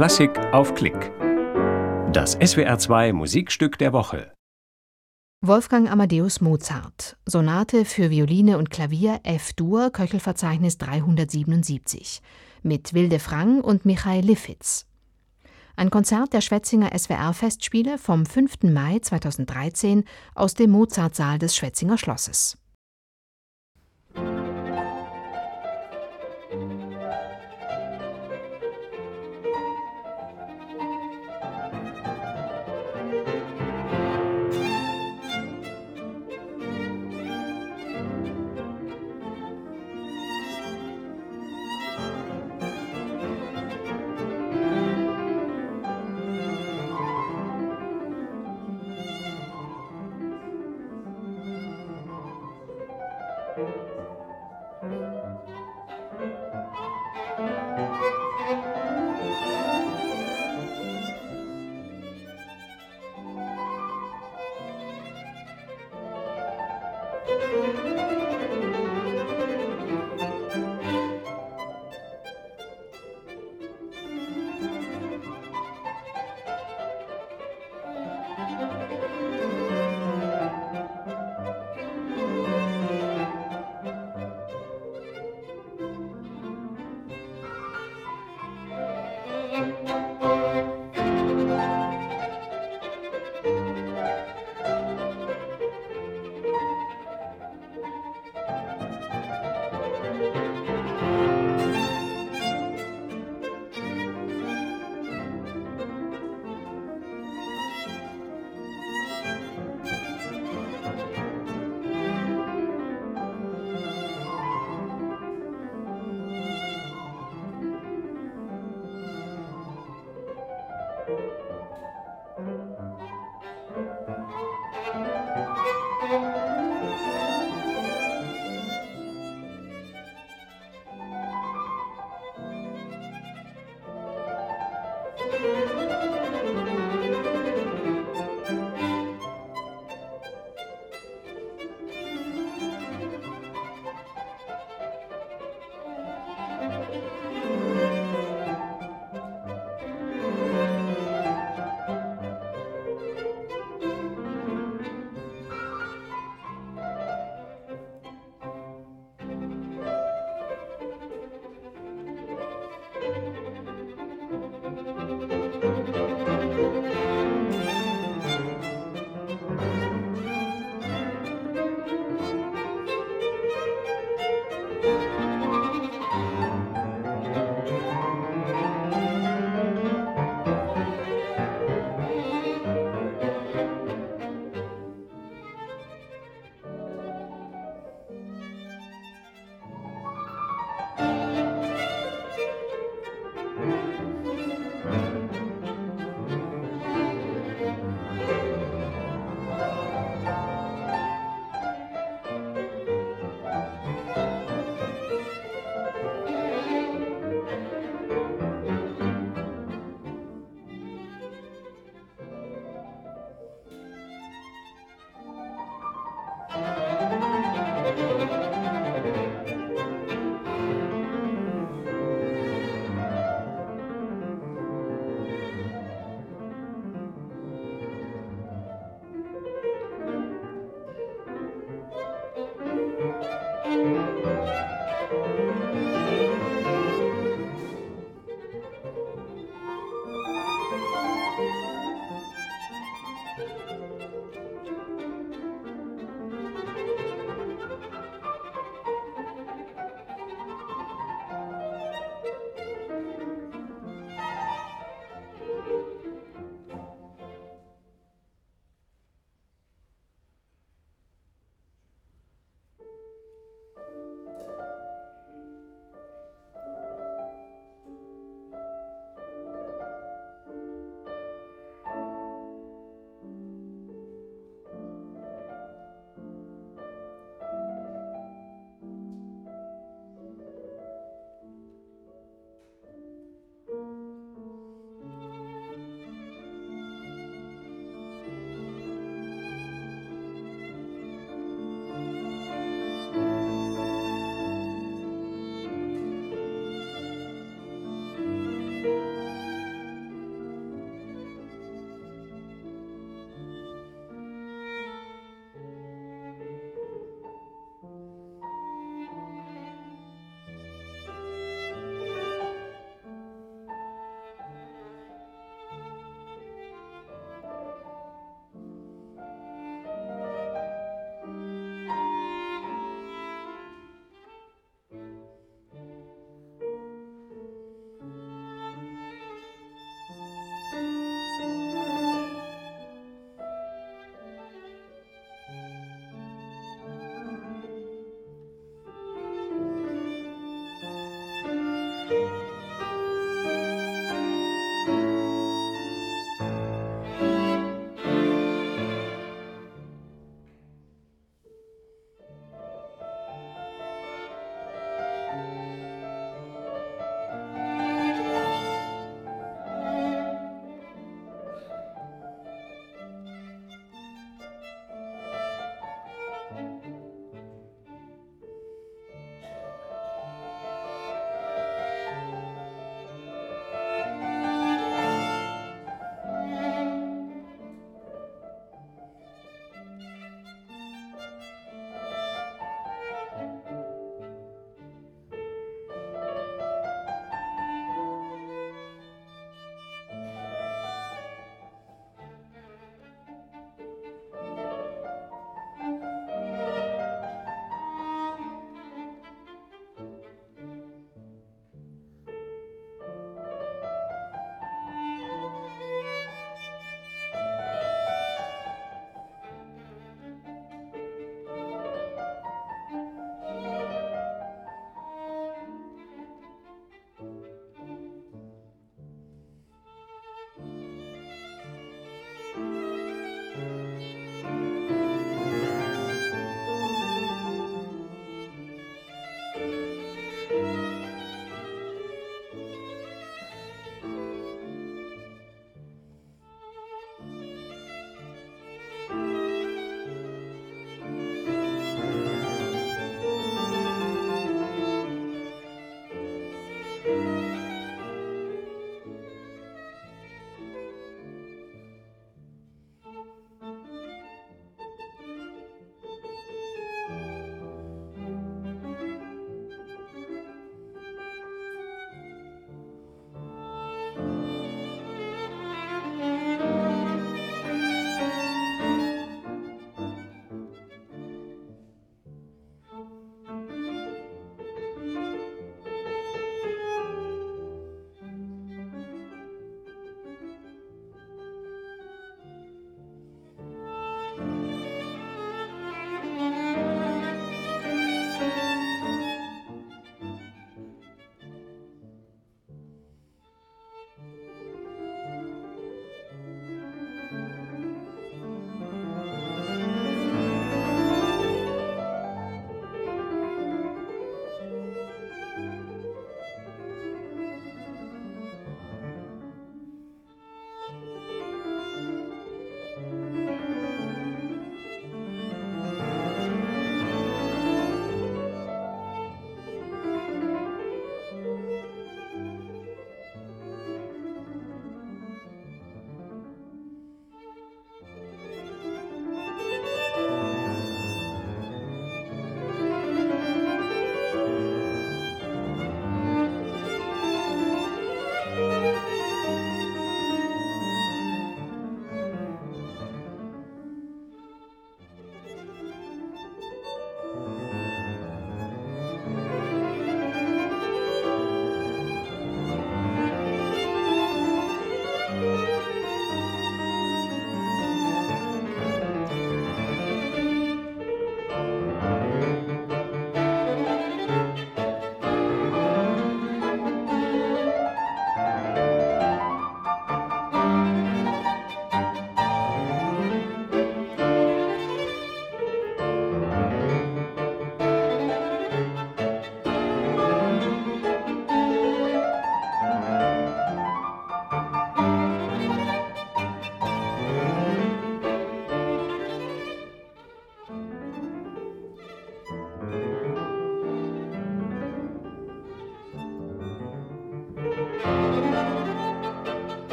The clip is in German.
Klassik auf Klick. Das SWR2 Musikstück der Woche. Wolfgang Amadeus Mozart, Sonate für Violine und Klavier F-Dur, Köchelverzeichnis 377, mit Wilde Frang und Michael Liffitz. Ein Konzert der Schwetzinger SWR-Festspiele vom 5. Mai 2013 aus dem Mozartsaal des Schwetzinger Schlosses.